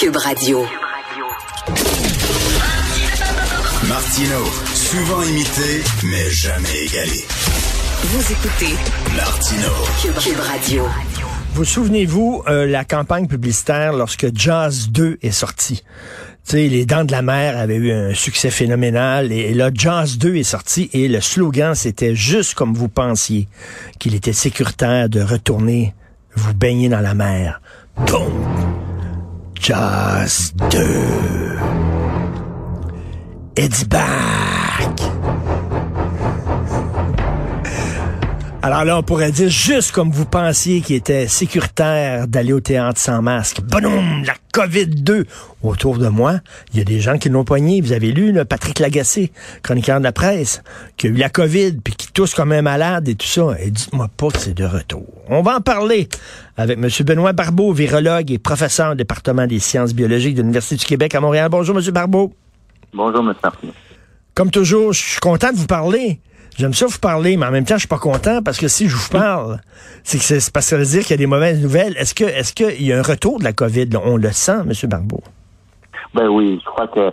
Cube Radio. Martino, souvent imité, mais jamais égalé. Vous écoutez Martino. Cube, Cube Radio. Vous souvenez-vous euh, la campagne publicitaire lorsque Jazz 2 est sorti? Tu sais, les Dents de la Mer avaient eu un succès phénoménal et, là, Jazz 2 est sorti et le slogan, c'était juste comme vous pensiez, qu'il était sécuritaire de retourner vous baigner dans la mer. Jazz 2. It's back! Alors là, on pourrait dire juste comme vous pensiez qu'il était sécuritaire d'aller au théâtre sans masque. Boum! La COVID-2! Autour de moi, il y a des gens qui l'ont poigné. Vous avez lu, là, Patrick Lagacé, chroniqueur de la presse, qui a eu la COVID, puis qui tousse comme un malade et tout ça. Et dites-moi pas que c'est de retour. On va en parler avec M. Benoît Barbeau, virologue et professeur au département des sciences biologiques de l'Université du Québec à Montréal. Bonjour, M. Barbeau. Bonjour, M. Martin. Comme toujours, je suis content de vous parler. J'aime ça vous parler, mais en même temps, je suis pas content parce que si je vous parle, c'est que c'est parce que ça veut dire qu'il y a des mauvaises nouvelles. Est-ce que est-ce qu'il y a un retour de la COVID? On le sent, M. Barbeau? Ben oui, je crois que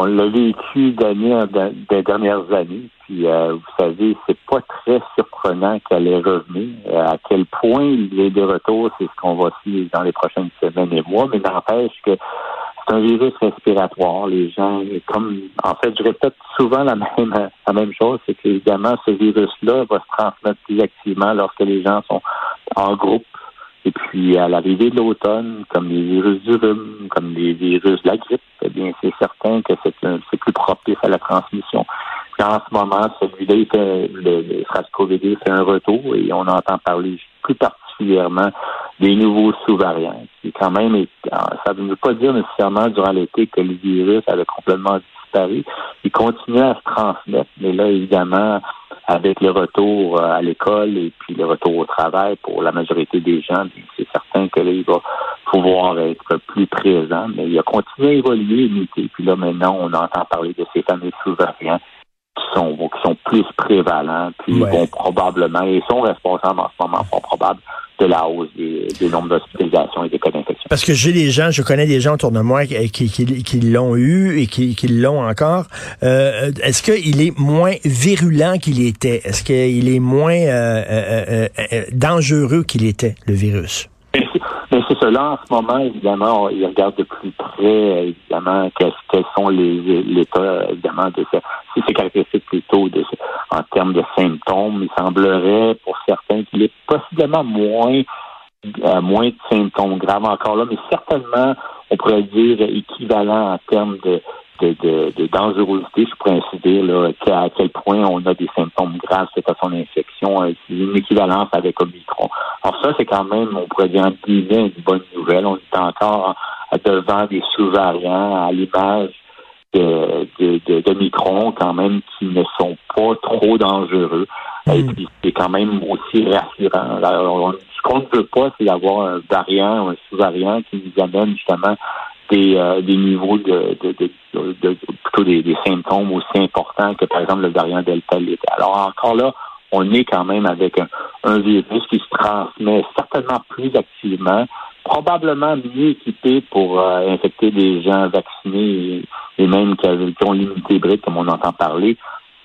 on l'a vécu d'année des dernières années. Puis euh, vous savez, c'est pas très surprenant qu'elle est revenue. Euh, à quel point il est de retour, c'est ce qu'on va suivre dans les prochaines semaines et mois, mais n'empêche que c'est un virus respiratoire. Les gens, comme en fait, je répète souvent la même la même chose, c'est qu'évidemment, ce virus-là va se transmettre plus activement lorsque les gens sont en groupe. Et puis à l'arrivée de l'automne, comme les virus du rhume, comme les virus de la grippe, eh bien c'est certain que c'est plus propice à la transmission. Puis en ce moment, celui-là, le, le SARS-CoV-2 fait un retour et on entend parler plus particulièrement des nouveaux sous-variants. Quand même, ça ne veut pas dire nécessairement durant l'été que le virus avait complètement disparu. Il continue à se transmettre, mais là, évidemment, avec le retour euh, à l'école et puis le retour au travail pour la majorité des gens, c'est certain que là, il va pouvoir être plus présent, mais il a continué à évoluer, muter. Puis là, maintenant, on entend parler de ces fameux sous-variants qui sont, qui sont plus prévalents, puis vont probablement, et sont responsables en ce moment, sont probables de la hausse des, des nombres d'hospitalisations et des cas d'infection. Parce que j'ai des gens, je connais des gens autour de moi qui, qui, qui, l'ont eu et qui, l'ont encore. Euh, Est-ce qu'il est moins virulent qu'il était? Est-ce qu'il est moins euh, euh, dangereux qu'il était, le virus? Cela, en ce moment, évidemment, il regarde de plus près, évidemment, quels, sont les l'état, évidemment, de si c'est caractéristique plutôt en termes de symptômes. Il semblerait, pour certains, qu'il est possiblement moins, euh, moins de symptômes graves encore là, mais certainement, on pourrait dire équivalent en termes de, de, de, de, dangerosité, je pourrais ainsi dire, là, à quel point on a des symptômes graves suite à son infection, euh, une équivalence avec Omicron. Alors ça, c'est quand même, on pourrait dire, une bonne nouvelle. On est encore devant des sous-variants à l'image de, de, de, quand même, qui ne sont pas trop dangereux. Et hmm. puis, c'est quand même aussi rassurant. Alors, ce qu'on ne veut pas, c'est d'avoir un variant, un sous-variant qui nous amène justement des, euh, des niveaux de, de, de, plutôt des, des, symptômes aussi importants que par exemple le variant Delta l'était. Alors encore là, on est quand même avec un, un, virus qui se transmet certainement plus activement, probablement mieux équipé pour euh, infecter des gens vaccinés et, même qui, qui ont l'immunité comme on entend parler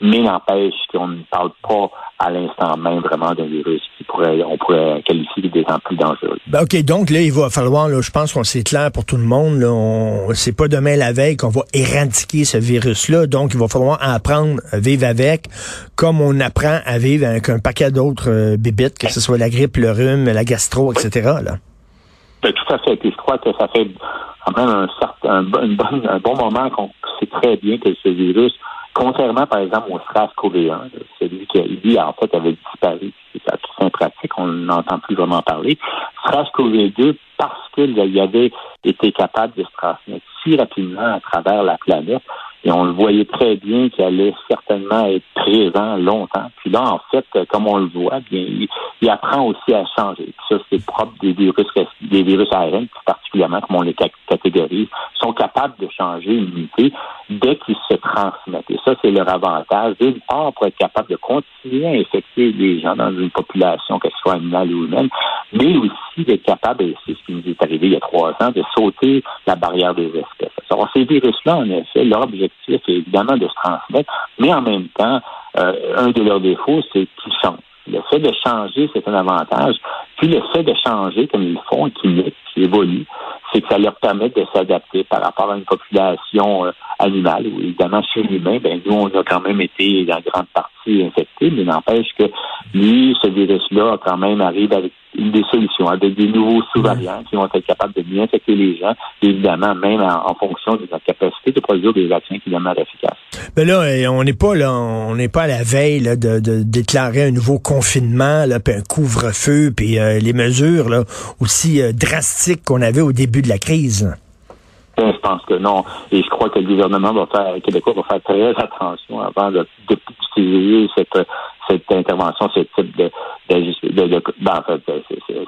mais n'empêche qu'on ne parle pas à l'instant même vraiment d'un virus qui pourrait, on pourrait qualifier des gens plus dangereux. Ben, OK, donc là, il va falloir, là, je pense qu'on c'est clair pour tout le monde, là, on, c'est pas demain la veille qu'on va éradiquer ce virus-là, donc il va falloir apprendre à vivre avec, comme on apprend à vivre avec un paquet d'autres euh, bébites, que ce soit la grippe, le rhume, la gastro, etc. Là. Ben, tout à fait. Je crois que ça fait quand même un, certain, un, bon, un bon moment qu'on sait très bien que ce virus Contrairement, par exemple, au SRAS-CoV-1, celui qui, lui, en fait, avait disparu. C'est à tout pratique, on n'entend plus vraiment parler. SRAS-CoV-2, parce qu'il avait été capable de se transmettre si rapidement à travers la planète, Et on le voyait très bien qu'il allait certainement être présent longtemps. Puis là, en fait, comme on le voit, bien, il, apprend aussi à changer. ça, c'est propre des virus, des virus ARN, particulièrement comme on les catégorise, sont capables de changer l'immunité dès qu'ils se transmettent. Et ça, c'est leur avantage. D'une part, pour être capable de continuer à infecter les gens dans une population, qu'elle soit animale ou humaine, mais aussi d'être capable, et c'est ce qui nous est arrivé il y a trois ans, de sauter la barrière des espèces. Alors, ces virus-là, en effet, leur objectif est évidemment de se transmettre, mais en même temps, euh, un de leurs défauts, c'est qu'ils changent. Le fait de changer, c'est un avantage. Puis le fait de changer comme ils font, qu'ils qui évoluent, c'est que ça leur permet de s'adapter par rapport à une population euh, animale. Ou évidemment, chez l'humain, ben nous, on a quand même été en grande partie infectés, mais n'empêche que lui, ce virus-là, quand même arrive avec des solutions, avec des nouveaux sous-variants qui vont être capables de mieux infecter les gens, évidemment, même en, fonction de notre capacité de produire des vaccins qui demeurent efficaces. Mais là, eh, on n'est pas là, on n'est pas à la veille de, déclarer un nouveau confinement, là, puis un couvre-feu, puis euh, les mesures là, aussi euh, drastiques qu'on avait au début de la crise. Je pense que non. Et je crois que le gouvernement va faire, Québécois va faire très attention avant de, d'utiliser cette, cette intervention, ce type de, de, de, de ben,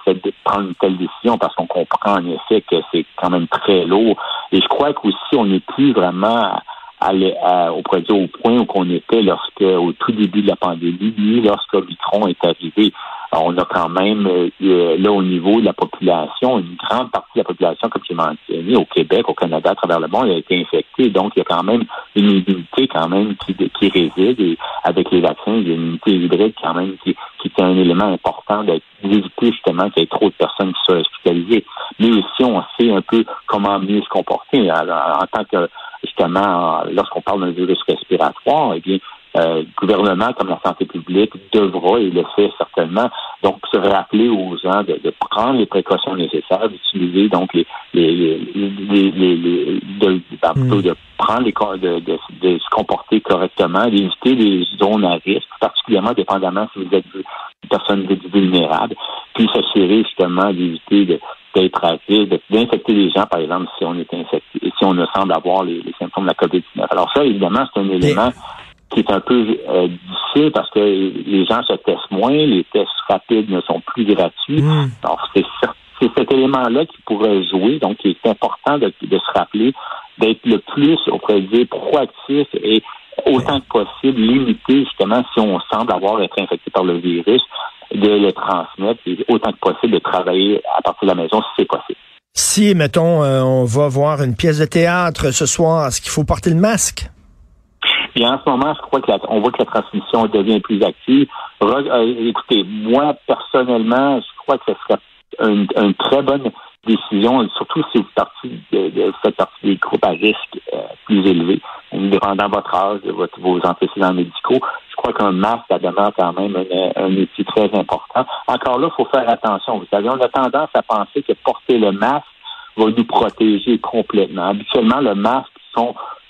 de prendre une telle décision parce qu'on comprend en effet que c'est quand même très lourd. Et je crois qu'aussi on n'est plus vraiment au, au point où on était lorsque, au tout début de la pandémie, ni lorsque Omicron est arrivé. On a quand même, euh, là, au niveau de la population, une grande partie de la population, comme tu mentionné, au Québec, au Canada, à travers le monde, a été infectée. Donc, il y a quand même une immunité quand même qui, qui réside. Et avec les vaccins, il y a une immunité hybride quand même qui, qui est un élément important d'éviter justement qu'il y ait trop de personnes qui soient hospitalisées. Mais aussi, on sait un peu comment mieux se comporter en tant que justement, lorsqu'on parle d'un virus respiratoire, eh bien, euh, gouvernement comme la santé publique devra, et le fait certainement, donc se rappeler aux gens de, prendre les précautions nécessaires, d'utiliser donc les, les, les, les de, hmm. de prendre les de, de, de, se comporter correctement, d'éviter les zones à risque, particulièrement dépendamment si vous êtes une personne vulnérable, puis s'assurer justement d'éviter de d'être d'infecter les gens, par exemple, si on est infecté, si on ne semble avoir les, symptômes de la COVID-19. Alors ça, évidemment, c'est un élément qui est un peu euh, difficile parce que les gens se testent moins, les tests rapides ne sont plus gratuits. Hmm. Alors, c'est cet élément-là qui pourrait jouer, donc il est important de, se rappeler d'être le plus, on pourrait dire, proactif et autant que possible limiter justement si on semble avoir été infecté par le virus, de le transmettre et autant que possible de travailler à partir de la maison si c'est possible. Si, mettons, euh, on va voir une pièce de théâtre ce soir, est-ce qu'il faut porter le masque? Et en ce moment, je crois que on voit que la transmission devient plus active. Euh, écoutez, moi, personnellement, je crois que ce serait une, très bonne décision, surtout si vous partie de, de cette partie des groupes à risque euh, plus élevés, dépendant de votre âge, votre, vos antécédents médicaux. Je crois qu'un masque, ça demeure quand même un, un outil très important. Encore là, il faut faire attention. Vous savez, on a tendance à penser que porter le masque va nous protéger complètement. Habituellement, le masque,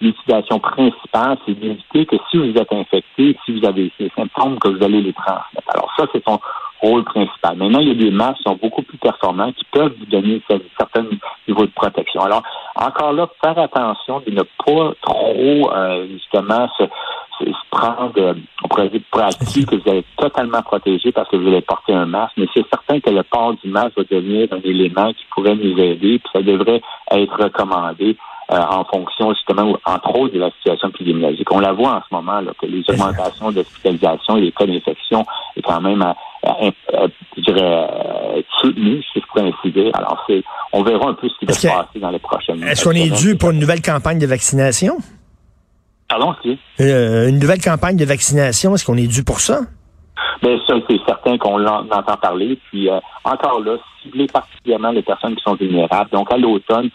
l'utilisation principale, c'est d'éviter que si vous êtes infecté, si vous avez ces symptômes, que vous allez les transmettre. Alors ça, c'est son rôle principal. Maintenant, il y a des masques qui sont beaucoup plus performants, qui peuvent vous donner un certain niveau de protection. Alors, encore là, faire attention de ne pas trop, euh, justement, se, prendre, euh, on pourrait dire, acquis que vous allez être totalement protégé parce que vous allez porter un masque, mais c'est certain que le port du masque va devenir un élément qui pourrait nous aider, puis ça devrait être recommandé euh, en fonction justement, entre autres, de la situation épidémiologique. On la voit en ce moment, là, que les augmentations d'hospitalisation et les cas d'infection est quand même, euh, euh, je dirais, soutenues, si je pourrais ainsi dire. Alors, c'est, on verra un peu ce qui va se passer dans les prochaines Est-ce qu'on est dû pour une nouvelle campagne de vaccination? Pardon, si. une nouvelle campagne de vaccination, est-ce qu'on est dû pour ça? Bien, ça, c'est certain qu'on entend parler. Puis, encore là, cibler particulièrement les personnes qui sont vulnérables. Donc, à l'automne,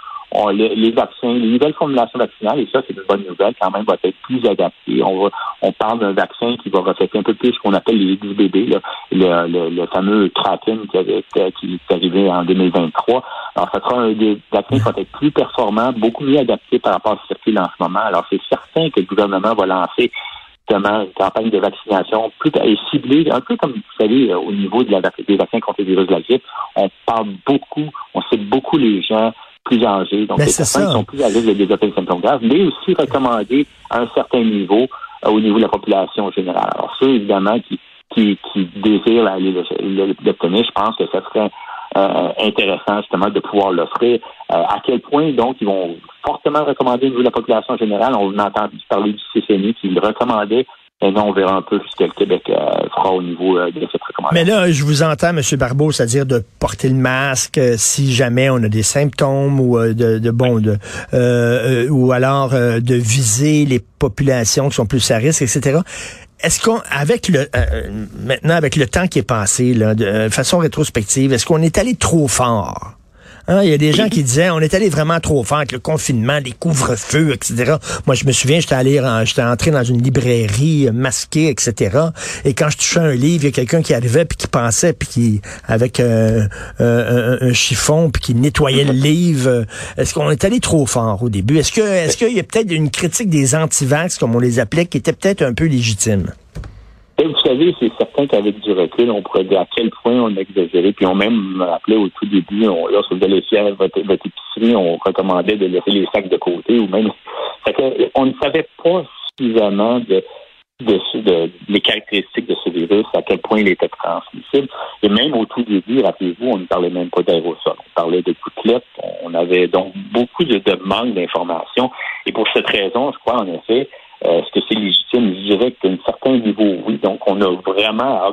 les, vaccins, les nouvelles formulations vaccinales, et ça, c'est une bonne nouvelle, quand même, va être plus adaptées. On va, on parle d'un vaccin qui va refléter un peu plus ce qu'on appelle les XBB, là, le, le, fameux Kraken qui, avait, qui est arrivé en 2023. Alors, ça sera un des vaccins qui vont être plus performants, beaucoup mieux adaptés par rapport à ce qui circule en ce moment. Alors, c'est certain que le gouvernement va lancer une campagne de vaccination plus ciblée, un peu comme vous savez, au niveau de la, des vaccins contre les virus de la grippe. On parle beaucoup, on sait beaucoup les gens plus âgés. Donc, Ben, les personnes ça. qui sont plus à risque de développer des symptômes graves, mais aussi recommander à un certain niveau euh, au niveau de la population générale. Alors, ceux, évidemment, qui, qui, qui désirent aller le- le- l'obtenir, je pense que ça serait euh, intéressant justement de pouvoir l'offrir. Euh, à quel point, donc, ils vont fortement recommander au niveau de la population générale. On a entendu parler du CCNI qui le recommandait. Là, on verra un peu ce que le Québec euh, fera au niveau euh, de cette recommandation. Mais là, je vous entends, M. Barbeau, c'est-à-dire de porter le masque euh, si jamais on a des symptômes ou euh, de, de bon de euh, ou alors euh, de viser les populations qui sont plus à risque, etc. Est-ce qu'on, avec le maintenant avec le temps qui est passé, là, de façon rétrospective, est-ce qu'on est allé trop fort? Hein, Il y a des gens qui disaient on est allé vraiment trop fort avec le confinement, les couvre-feux, etc. Moi, je me souviens, j'étais allé, j'étais entré dans une librairie euh, masquée, etc. Et quand je touchais un livre, il y a quelqu'un qui arrivait puis qui pensait puis qui avec euh, euh, un, chiffon puis qui nettoyait le livre. Est-ce qu'on est allé trop fort au début? Est-ce que est-ce qu'il y a peut-être une critique des antivax comme on les appelait qui était peut-être un peu légitime? Vous savez, c'est certain qu'avec du recul, on pourrait dire à quel point on a exagéré. Puis on même me rappelait au tout début, lorsque vous allez faire votre, votre épicerie, on recommandait de laisser les sacs de côté ou même. On ne savait pas suffisamment de, les caractéristiques de ce virus, à quel point il était transmissible. Et même au tout début, rappelez-vous, on ne parlait même pas d'aérosol. On parlait de gouttelettes. On avait donc beaucoup de, de manque d'informations. Et pour cette raison, je crois en effet, euh, est-ce que c'est légitime? Je dirais qu'à un certain niveau, oui. On a vraiment euh,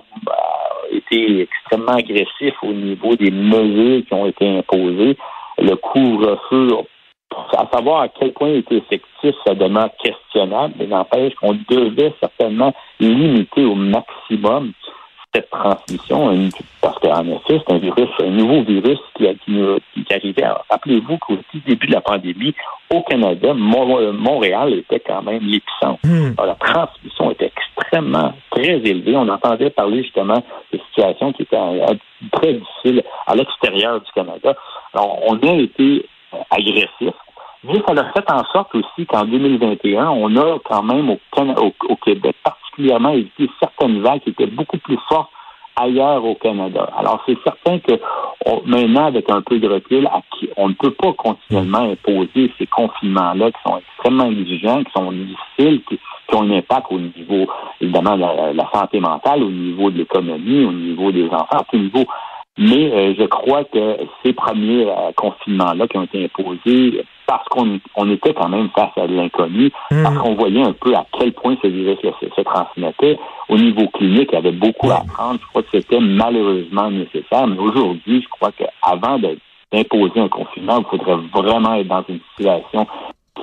été extrêmement agressif au niveau des mesures qui ont été imposées. Le couvre-feu, à savoir à quel point il était effectif, ça demeure questionnable, mais n'empêche qu'on devait certainement limiter au maximum cette transmission, une- parce qu'en effet, c'est un virus, un nouveau virus qui, a- qui, arrivait. Rappelez-vous qu'au tout début de la pandémie, au Canada, Mon- Montréal était quand même l'épicentre. Alors, la transmission était extrêmement très élevée. On entendait parler justement de situations qui étaient euh, très difficiles à l'extérieur du Canada. Alors, on a été euh, agressif. Mais ça a fait en sorte aussi qu'en 2021, on a quand même au, au, au Québec particulièrement évité certaines vagues qui étaient beaucoup plus fortes ailleurs au Canada. Alors, c'est certain que maintenant, avec un peu de recul, on ne peut pas continuellement imposer ces confinements-là qui sont extrêmement exigeants, qui sont difficiles, qui, ont un impact au niveau, évidemment, de la, la santé mentale, au niveau de l'économie, au niveau des enfants, tout niveau. Mais euh, je crois que ces premiers euh, confinements-là qui ont été imposés, parce qu'on on était quand même face à l'inconnu, parce qu'on voyait un peu à quel point ce virus-là se, se transmettait. Au niveau clinique, il y avait beaucoup à apprendre. Je crois que c'était malheureusement nécessaire. Mais aujourd'hui, je crois qu'avant d'imposer un confinement, il faudrait vraiment être dans une situation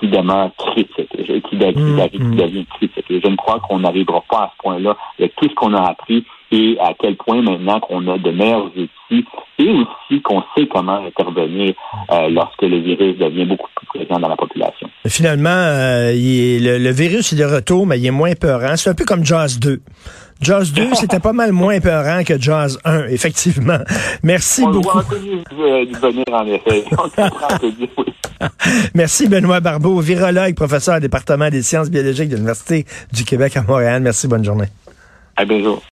demeure critique, qui, de- qui Mm, devient- qui mm. devient critique. Et je ne crois qu'on n'arrivera pas à ce point-là avec tout ce qu'on a appris et à quel point maintenant qu'on a de meilleurs outils et aussi qu'on sait comment intervenir euh, lorsque le virus devient beaucoup plus présent dans la population. Finalement, euh, il est- le, le virus est de retour, mais il est moins peurant. C'est un peu comme Jaws 2. Jaws 2, c'était pas mal moins peurant que Jaws 1, effectivement. Merci On beaucoup. venir, en effet. Merci Benoît Barbeau, virologue, professeur au département des sciences biologiques de l'Université du Québec à Montréal. Merci, bonne journée. À bientôt.